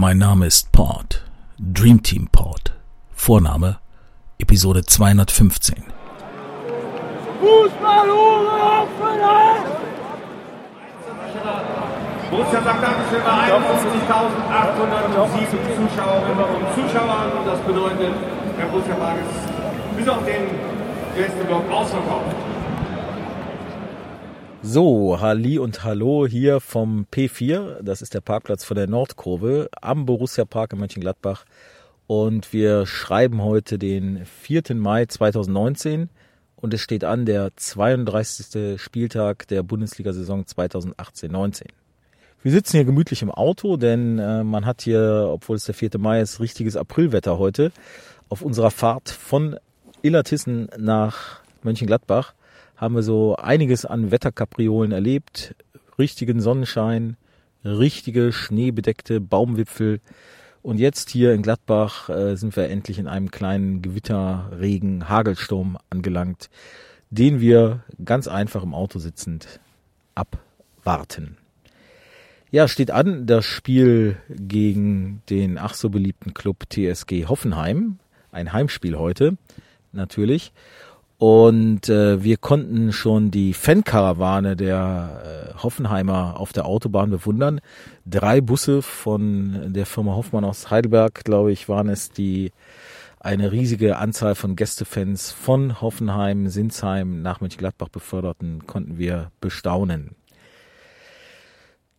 Mein Name ist Port, Dream Team Port. Vorname Episode 215. Fußball! Borussia sagt Dankeschön bei 51.807 Zuschauerinnen und Zuschauern. Das bedeutet, der Borussia Park ist bis auf den Gästeblock ausverkauft. So, Halli und Hallo hier vom P4. Das ist der Parkplatz von der Nordkurve am Borussia Park in Mönchengladbach. Und wir schreiben heute den 4. Mai 2019 und es steht an der 32. Spieltag der Bundesliga-Saison 2018-19. Wir sitzen hier gemütlich im Auto, denn äh, man hat hier, obwohl es der 4. Mai ist, richtiges Aprilwetter heute. Auf unserer Fahrt von Illertissen nach Mönchengladbach haben wir so einiges an Wetterkapriolen erlebt. Richtigen Sonnenschein, richtige schneebedeckte Baumwipfel. Und jetzt hier in Gladbach äh, sind wir endlich in einem kleinen Gewitter, Regen, Hagelsturm angelangt, den wir ganz einfach im Auto sitzend abwarten. Ja, steht an das Spiel gegen den ach so beliebten Club TSG Hoffenheim. Ein Heimspiel heute, natürlich. Und äh, wir konnten schon die Fankarawane der äh, Hoffenheimer auf der Autobahn bewundern. Drei Busse von der Firma Hoffmann aus Heidelberg, glaube ich, waren es, die eine riesige Anzahl von Gästefans von Hoffenheim, Sinsheim nach Mönchengladbach beförderten, konnten wir bestaunen.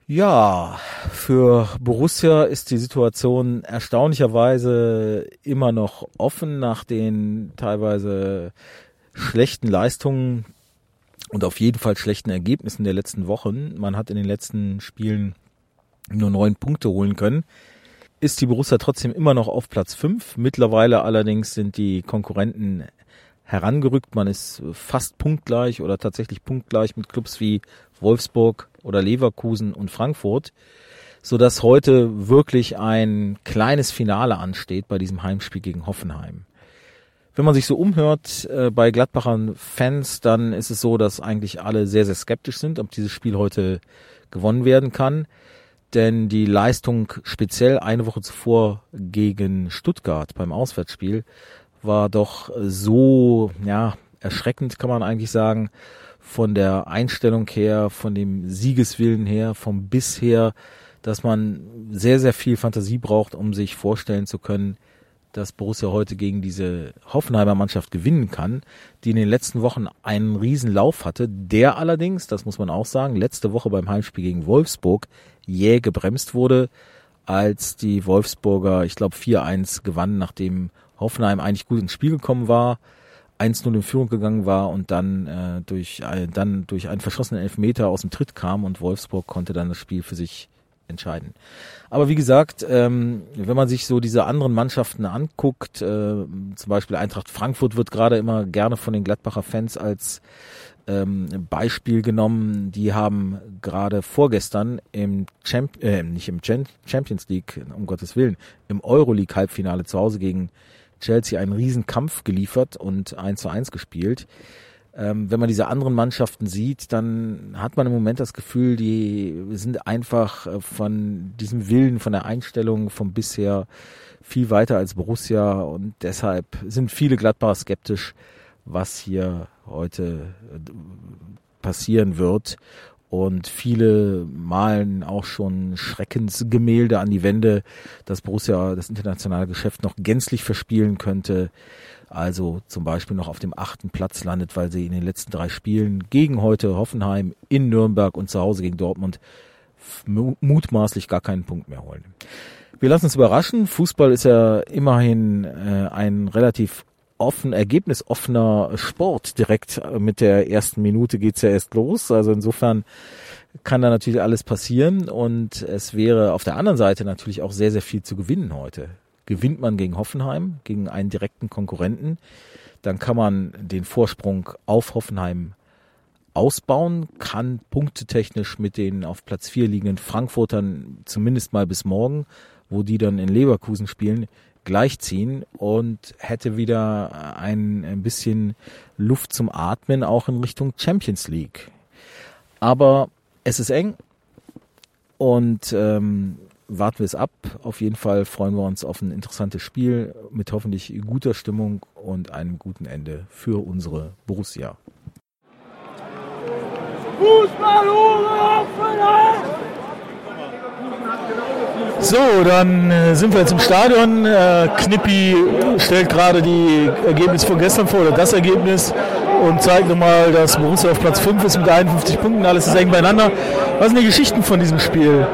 Ja, für Borussia ist die Situation erstaunlicherweise immer noch offen nach den teilweise schlechten Leistungen und auf jeden Fall schlechten Ergebnissen der letzten Wochen. Man hat in den letzten Spielen nur neun Punkte holen können. Ist die Borussia trotzdem immer noch auf Platz fünf. Mittlerweile allerdings sind die Konkurrenten herangerückt. Man ist fast punktgleich oder tatsächlich punktgleich mit Clubs wie Wolfsburg oder Leverkusen und Frankfurt, so dass heute wirklich ein kleines Finale ansteht bei diesem Heimspiel gegen Hoffenheim wenn man sich so umhört äh, bei Gladbachern Fans, dann ist es so, dass eigentlich alle sehr, sehr skeptisch sind, ob dieses Spiel heute gewonnen werden kann. Denn die Leistung speziell eine Woche zuvor gegen Stuttgart beim Auswärtsspiel war doch so, ja, erschreckend kann man eigentlich sagen, von der Einstellung her, von dem Siegeswillen her, vom Biss her, dass man sehr, sehr viel Fantasie braucht, um sich vorstellen zu können, dass Borussia heute gegen diese Hoffenheimer Mannschaft gewinnen kann, die in den letzten Wochen einen riesen Lauf hatte, der allerdings, das muss man auch sagen, letzte Woche beim Heimspiel gegen Wolfsburg jäh gebremst wurde, als die Wolfsburger, ich glaube, 4-1 gewannen, nachdem Hoffenheim eigentlich gut ins Spiel gekommen war, 1-0 in Führung gegangen war und dann äh, durch äh, dann durch einen verschossenen Elfmeter aus dem Tritt kam und Wolfsburg konnte dann das Spiel für sich entscheiden. Aber wie gesagt, ähm, wenn man sich so diese anderen Mannschaften anguckt, äh, zum Beispiel Eintracht Frankfurt wird gerade immer gerne von den Gladbacher Fans als ähm, Beispiel genommen. Die haben gerade vorgestern im Champ äh, nicht im Champions League, um Gottes Willen, im Euroleague Halbfinale zu Hause gegen Chelsea einen Riesenkampf geliefert und 1 zu 1 gespielt ähm, wenn man diese anderen Mannschaften sieht, dann hat man im Moment das Gefühl, die sind einfach äh, von diesem Willen, von der Einstellung vom bisher viel weiter als Borussia und deshalb sind viele Gladbacher skeptisch, was hier heute äh, passieren wird. Und viele malen auch schon Schreckensgemälde an die Wände, dass Borussia das internationale Geschäft noch gänzlich verspielen könnte also zum Beispiel noch auf dem achten Platz landet, weil sie in den letzten drei Spielen gegen heute Hoffenheim, in Nürnberg und zu Hause gegen Dortmund mutmaßlich gar keinen Punkt mehr holen. Wir lassen uns überraschen. Fußball ist ja immerhin äh, ein relativ offen, ergebnisoffener Sport. Direkt mit der ersten Minute geht's ja erst los. Also insofern kann da natürlich alles passieren und es wäre auf der anderen Seite natürlich auch sehr, sehr viel zu gewinnen heute gewinnt man gegen Hoffenheim, gegen einen direkten Konkurrenten. Dann kann man den Vorsprung auf Hoffenheim ausbauen, kann punktetechnisch mit den auf Platz 4 liegenden Frankfurtern zumindest mal bis morgen, wo die dann in Leverkusen spielen, gleichziehen und hätte wieder ein, ein bisschen Luft zum Atmen auch in Richtung Champions League. Aber es ist eng und ähm, warten wir es ab. Auf jeden Fall freuen wir uns auf ein interessantes Spiel mit hoffentlich guter Stimmung und einem guten Ende für unsere Borussia. Fußball Offenheit! So, dann äh, sind wir jetzt im Stadion. Äh, Knippi stellt gerade die Ergebnisse von gestern vor, oder das Ergebnis, und zeigt nochmal, dass Borussia auf Platz 5 ist mit 51 Punkten. Alles ist eng beieinander. Was sind die Geschichten von diesem Spiel?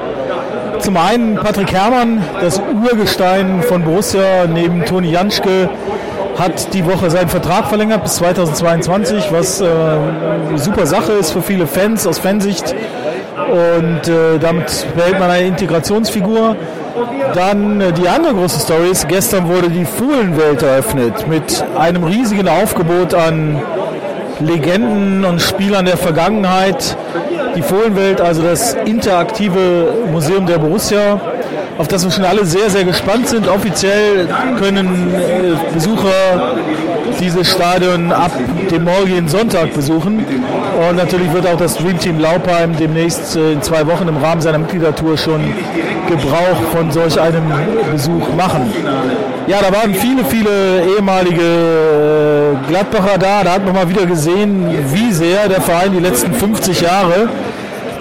Zum einen Patrick Herrmann, das Urgestein von Borussia neben Toni Janschke, hat die Woche seinen Vertrag verlängert bis 2022, was äh, eine super Sache ist für viele Fans aus Fansicht. Und äh, damit behält man eine Integrationsfigur. Dann äh, die andere große Story ist, gestern wurde die Fohlenwelt eröffnet mit einem riesigen Aufgebot an Legenden und Spielern der Vergangenheit. Die Fohlenwelt, also das interaktive Museum der Borussia, auf das wir schon alle sehr, sehr gespannt sind. Offiziell können äh, Besucher dieses Stadion ab dem morgigen Sonntag besuchen. Und natürlich wird auch das Dream Team Laupheim demnächst äh, in zwei Wochen im Rahmen seiner Mitgliedertour schon Gebrauch von solch einem Besuch machen. Ja, da waren viele, viele ehemalige äh, Gladbacher da. Da hat man mal wieder gesehen, wie sehr der Verein die letzten 50 Jahre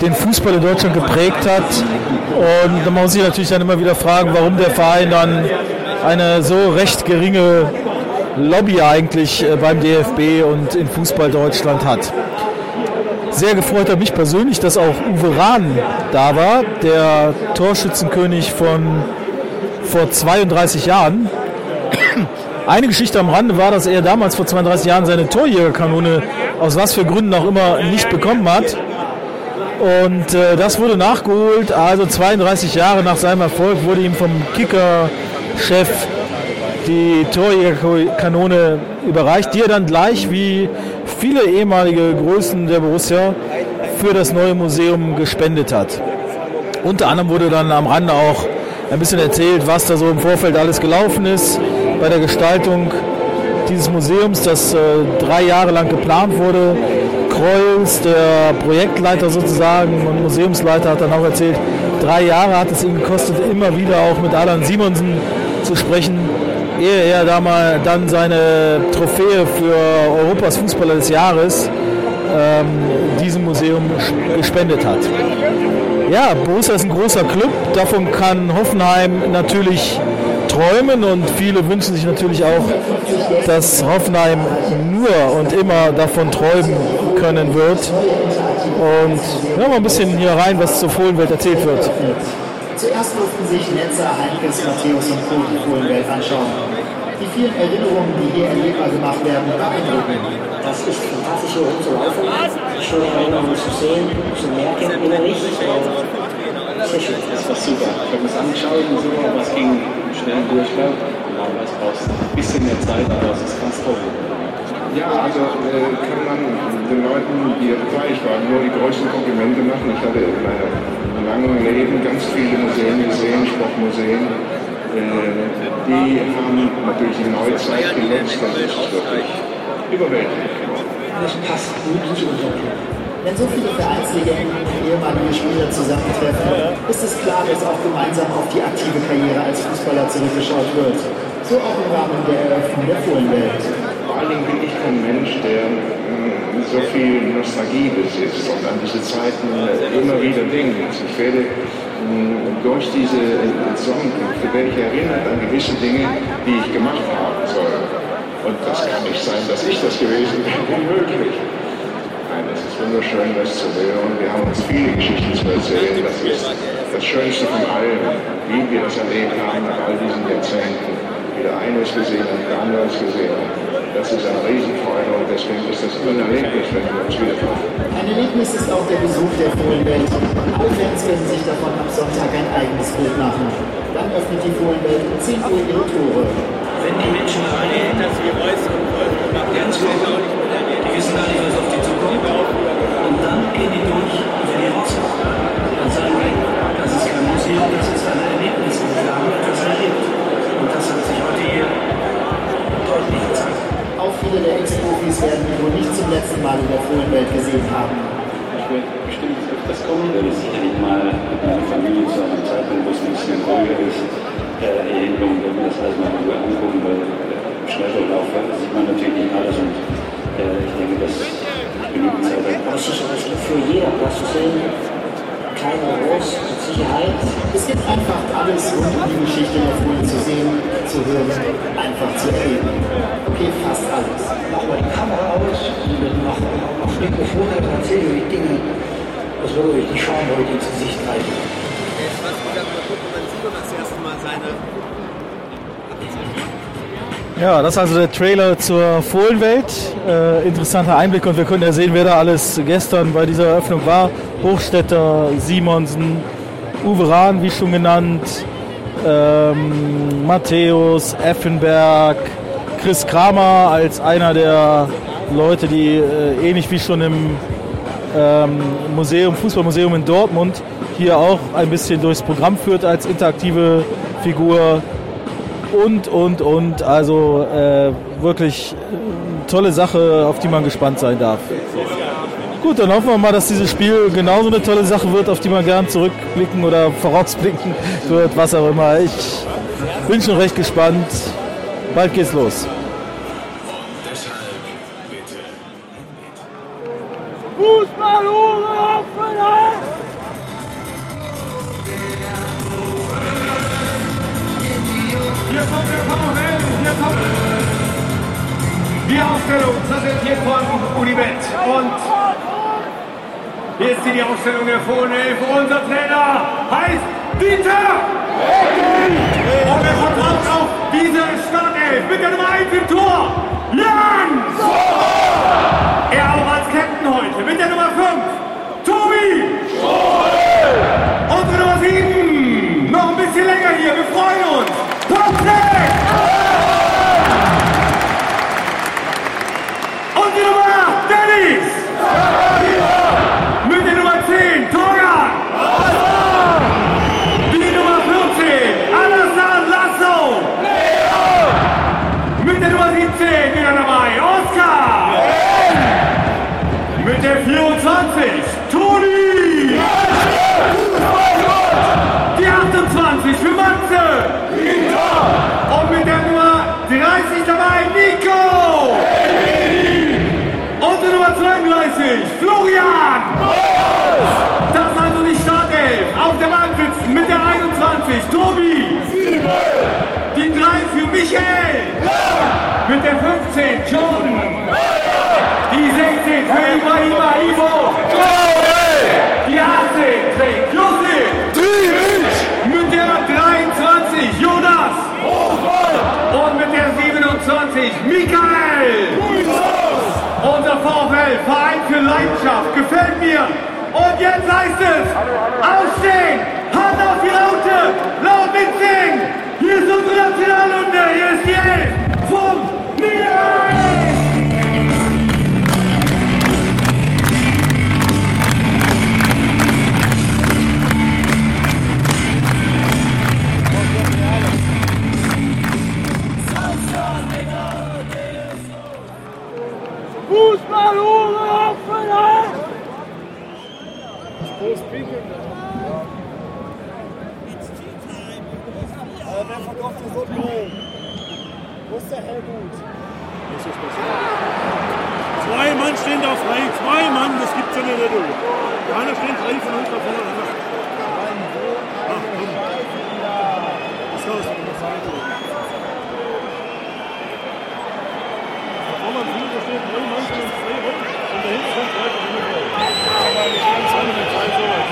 den Fußball in Deutschland geprägt hat. Und man muss sich natürlich dann immer wieder fragen, warum der Verein dann eine so recht geringe Lobby eigentlich äh, beim DFB und in Fußball Deutschland hat. Sehr gefreut hat mich persönlich, dass auch Uwe Rahn da war, der Torschützenkönig von vor 32 Jahren. Eine Geschichte am Rande war, dass er damals vor 32 Jahren seine Torjägerkanone aus was für Gründen auch immer nicht bekommen hat. Und äh, das wurde nachgeholt. Also 32 Jahre nach seinem Erfolg wurde ihm vom Kicker-Chef die Torjägerkanone überreicht, die er dann gleich wie viele ehemalige Größen der Borussia für das neue Museum gespendet hat. Unter anderem wurde dann am Rande auch ein bisschen erzählt, was da so im Vorfeld alles gelaufen ist bei der Gestaltung dieses Museums, das äh, drei Jahre lang geplant wurde. Kreuz, der Projektleiter sozusagen und Museumsleiter, hat dann auch erzählt, drei Jahre hat es ihn gekostet, immer wieder auch mit Alan Simonsen zu sprechen, ehe er da mal dann seine Trophäe für Europas Fußballer des Jahres ähm, diesem Museum gespendet hat. Ja, Borussia ist ein großer Club, davon kann Hoffenheim natürlich träumen und viele wünschen sich natürlich auch, dass Hoffenheim nur und immer davon träumen können wird. Und hören wir ein bisschen hier rein, was zur Fohlenwelt erzählt wird. Zuerst durften sich Netzer, Heinkes, Matthäus und Co. die Fohlenwelt anschauen. Die vielen Erinnerungen, die hier erlebbar gemacht werden, beeindrucken. Das ist fantastisch hier rumzulaufen, schöne Erinnerungen zu sehen, zu merken innerlich. Sehr schön. Das war super. Ich habe es angeschaut und so, aber es ging schnell Durchlauf. Normalerweise brauchst du ein bisschen mehr Zeit, aber es ist ganz toll. Ja, also äh, kann man den Leuten, die dabei waren, nur die größten Komplimente machen. Ich hatte in meinem langen Leben ganz viele Museen gesehen, Sportmuseen. Äh, die haben natürlich die Neuzeit genutzt. Das ist wirklich überwältigend. Das passt gut zu unserem. Wenn so viele Vereinslegenden und ehemalige Spieler zusammentreffen, ist es klar, dass auch gemeinsam auf die aktive Karriere als Fußballer zurückgeschaut wird. So auch im Rahmen der Eröffnung der Fohlenwelt. Vor allen Dingen bin ich kein Mensch, der äh, so viel Nostalgie besitzt und an diese Zeiten äh, immer wieder denkt. Ich werde mh, durch diese äh, Zusammenkünfte werde ich erinnert an gewisse Dinge, die ich gemacht haben soll. Und das kann nicht sein, dass ich das gewesen bin. Unmöglich. Nein, es ist wunderschön, das zu hören. Wir haben uns viele Geschichten zu erzählen. Das ist das Schönste von allem, wie wir das erlebt haben nach all diesen Jahrzehnten. Wieder eines gesehen und anderes gesehen. Das ist eine Riesenfreude und deswegen ist das ein Erlebnis, wenn wir uns wieder treffen. Ein Erlebnis ist auch der Besuch der Fohlenwelt. Alle Fans können sich davon am Sonntag ein eigenes Bild machen. Dann öffnet die Fohlenwelt um 10 Uhr ihre Tore. wenn die Menschen alle dass wir weiß und ganz genau, die wissen gar nicht, was auf die zukommt. Und dann gehen die durch, wenn die raus sind. Dann sagen die, das ist kein Museum, das ist ein Auch viele der Ex-Profis werden ihn wohl nicht zum letzten Mal in der Fohlenwelt gesehen haben. Ich werde bestimmt öfters kommen, werde sicherlich mal mit meiner Familie zu einem Zeitpunkt, wo es mich bisschen ruhiger ist. Äh, hier hinkommen, wenn wir das alles mal in Ruhe angucken, weil äh, im Schnelldurchlauf sieht man natürlich nicht alles und äh, ich denke, dass genügend Zeit hat. Es gibt für jeder was zu sehen. Oder groß, mit Sicherheit. Es gibt einfach alles um die Geschichte der Fohlen zu sehen, zu hören, einfach zu erleben. Okay, fast alles. Mach mal die Kamera aus und dann mach noch das Mikrofon und erzähle die Dinge. Das würde ich die Schaum heute ins Gesicht reichen. Was wieder mal gucken, wenn Simon das erste Mal seine Ja, das ist also der Trailer zur Fohlenwelt. Äh, interessanter Einblick und wir können ja sehen, wer da alles gestern bei dieser Eröffnung war. Hochstetter, Simonsen, Uwe Rahn, wie schon genannt, ähm, Matthäus, Effenberg, Chris Kramer als einer der Leute, die äh, ähnlich wie schon im ähm, Museum, Fußballmuseum in Dortmund hier auch ein bisschen durchs Programm führt als interaktive Figur und, und, und. Also äh, wirklich äh, tolle Sache, auf die man gespannt sein darf. Gut, dann hoffen wir mal, dass dieses Spiel genauso eine tolle Sache wird, auf die man gern zurückblicken oder vorausblicken wird, was auch immer. Ich bin schon recht gespannt. Bald geht's los. Jetzt heißt es, aufstehen, Hand auf die Laute, laut mitsingen! Hier ist unsere Nationalhymne, hier ist die Elf vom Niederrhein! Aber wer verkauft hier so einen Brillen? Wo ist der Helmut? Zwei Mann stehen da frei. Zwei Mann, das gibt's ja nicht. Du. Keiner steht frei von uns da vorne. Ach, komm. Was los? Da vorne am Flügel stehen drei Mann von uns frei rum. Und da hinten kommt drei von uns frei. Aber nicht ganz alle mit drei so weit.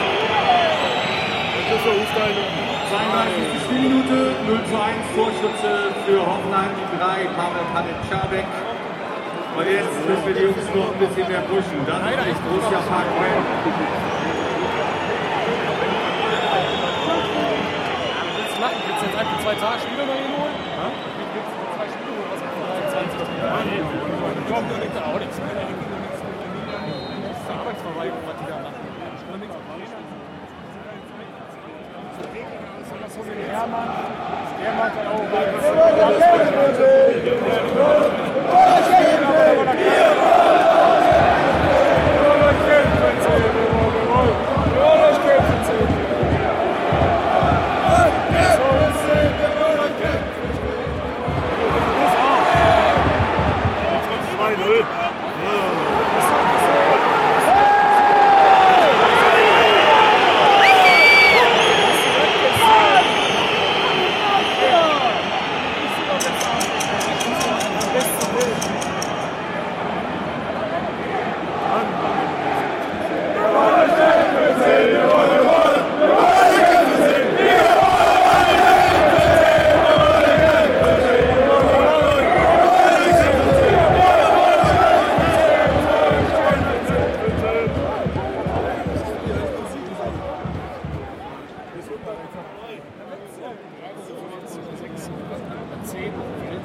So Aufteilung. 32. Spielminute, 0 zu 1 Torschütze für Hoffenheim, die 3, Pavel Panetschabek. Und jetzt müssen wir die Jungs noch ein bisschen mehr pushen. Dann ist Borussia Park Bremen. Willst du machen? Willst du jetzt einfach zwei Tage Spiele noch hin holen? Ja? Willst du zwei Spiele holen? Was ist 20? Nee, ich glaube, da liegt da auch nichts. mehr. Das ist Arbeitsverweigerung, was die da machen. Da nichts Hermann, der macht dann auch 10.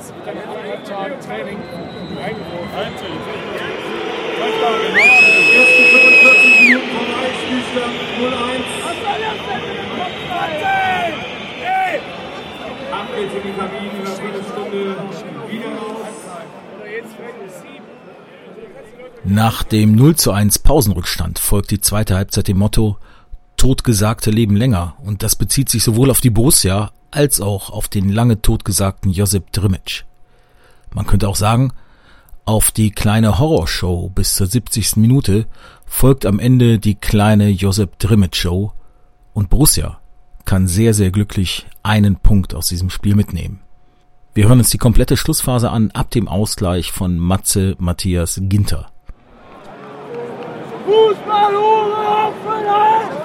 Jetzt wird dann in anderthalb Tagen Training eingeworfen. Erste 45 Minuten vorbei, Spielstand 0-1. Ab geht's in die Kabine, in einer Viertelstunde wieder raus. Nach dem 0 zu 1 Pausenrückstand folgt die zweite Halbzeit dem Motto Totgesagte leben länger und das bezieht sich sowohl auf die Borussia als auch auf den lange totgesagten Josip Drimic. Man könnte auch sagen, auf die kleine Horrorshow bis zur 70. Minute folgt am Ende die kleine Josip Drimic Show und Borussia kann sehr, sehr glücklich einen Punkt aus diesem Spiel mitnehmen. Wir hören uns die komplette Schlussphase an ab dem Ausgleich von Matze Matthias Ginter. Fußball ohne Offenheit!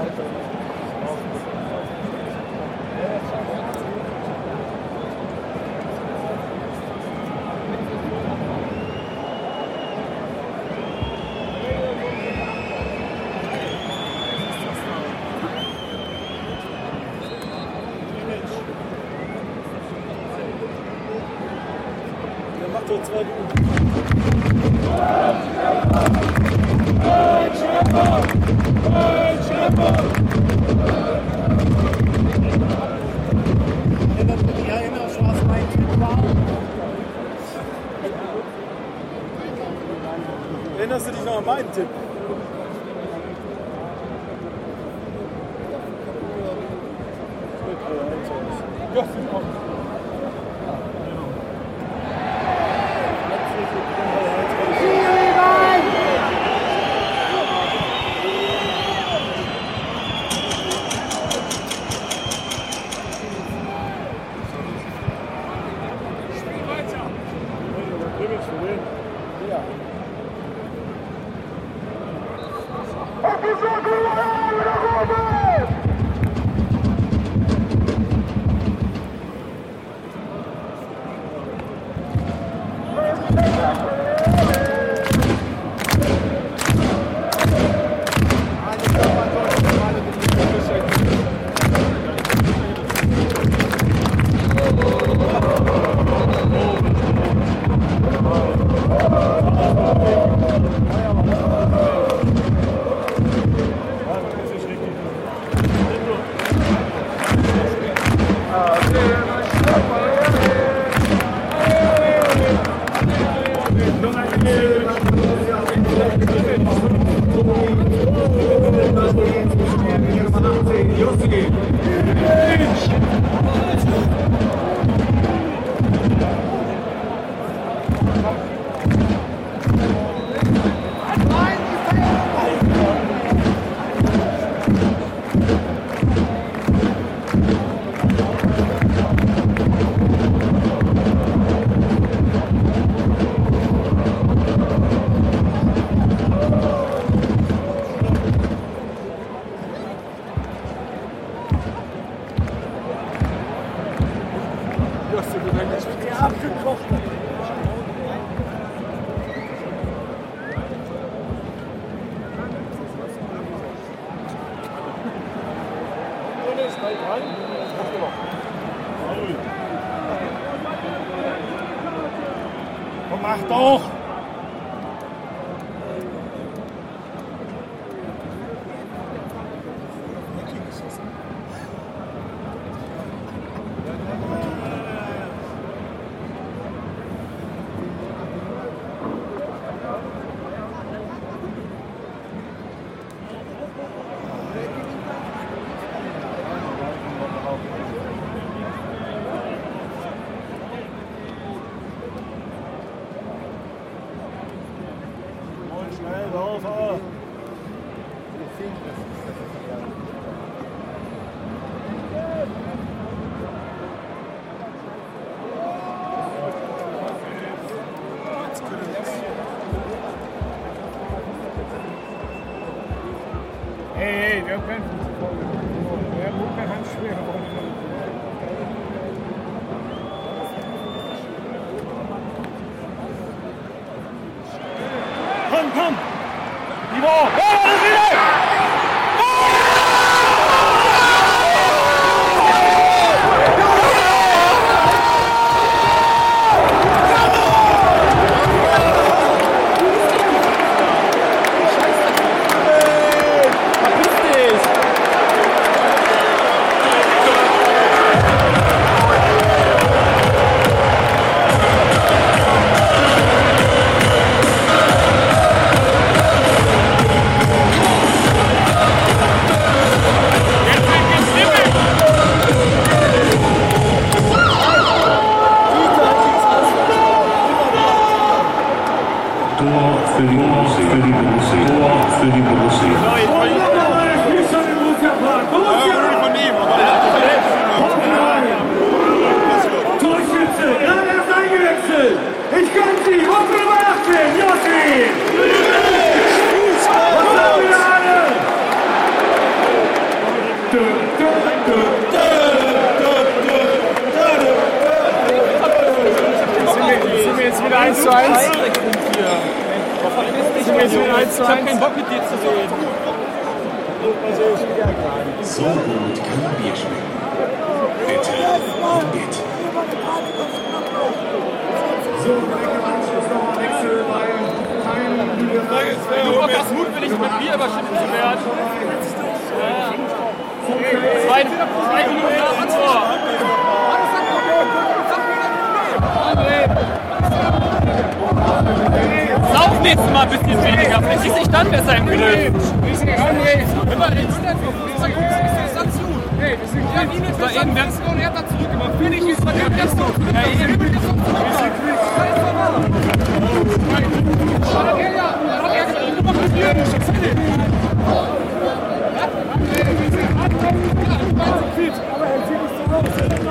Gracias. Ja, schnell laufen! Hey, hey, wir haben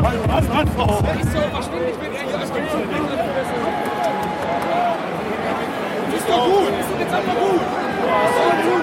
Was, was, was? Wenn ich so verschwinde, ich bin eher hier als Bist doch gut, Ist doch jetzt einfach gut.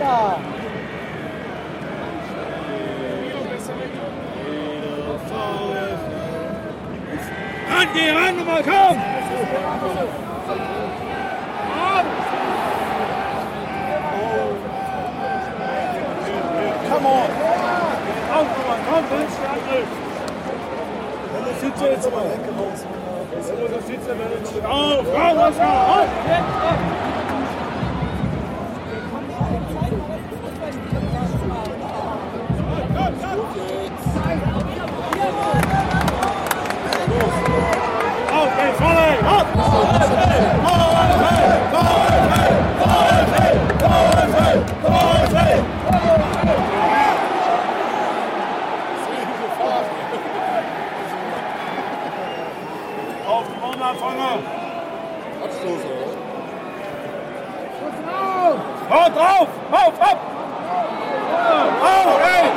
Weiter. Ran, geh ran, nochmal, komm! Come on. Auf, nochmal, komm, willst du Angriff. Das sieht jetzt aber. Das sieht ja Auf, komm, Oskar, auf! Auf, Auf! Auf, ey!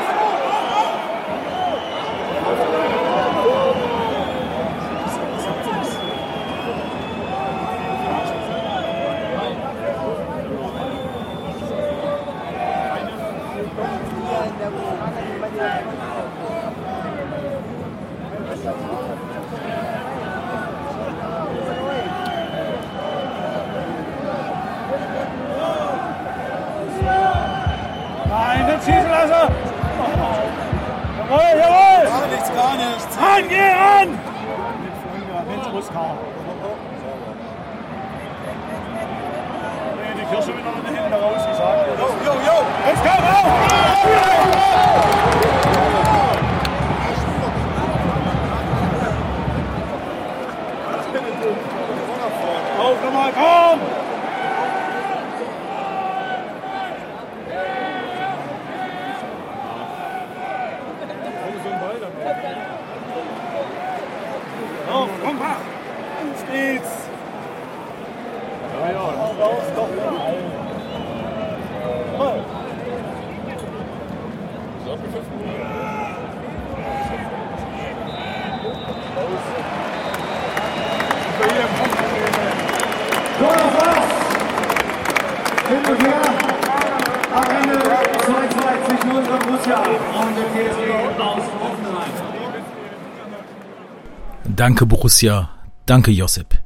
Danke Borussia, danke Josip.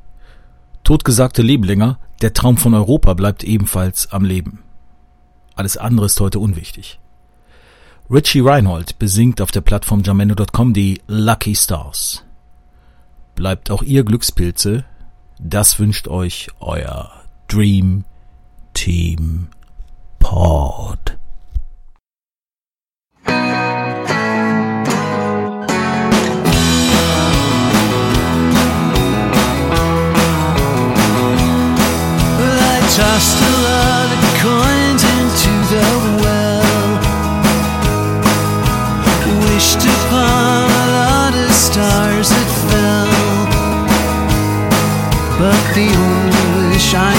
Totgesagte leben länger, der Traum von Europa bleibt ebenfalls am Leben. Alles andere ist heute unwichtig. Richie Reinhold besingt auf der Plattform jamendo.com die Lucky Stars. Bleibt auch ihr Glückspilze, das wünscht euch euer Dream Team Pod. Tossed a lot of coins into the well. Wished upon a lot of stars that fell. But the only wish I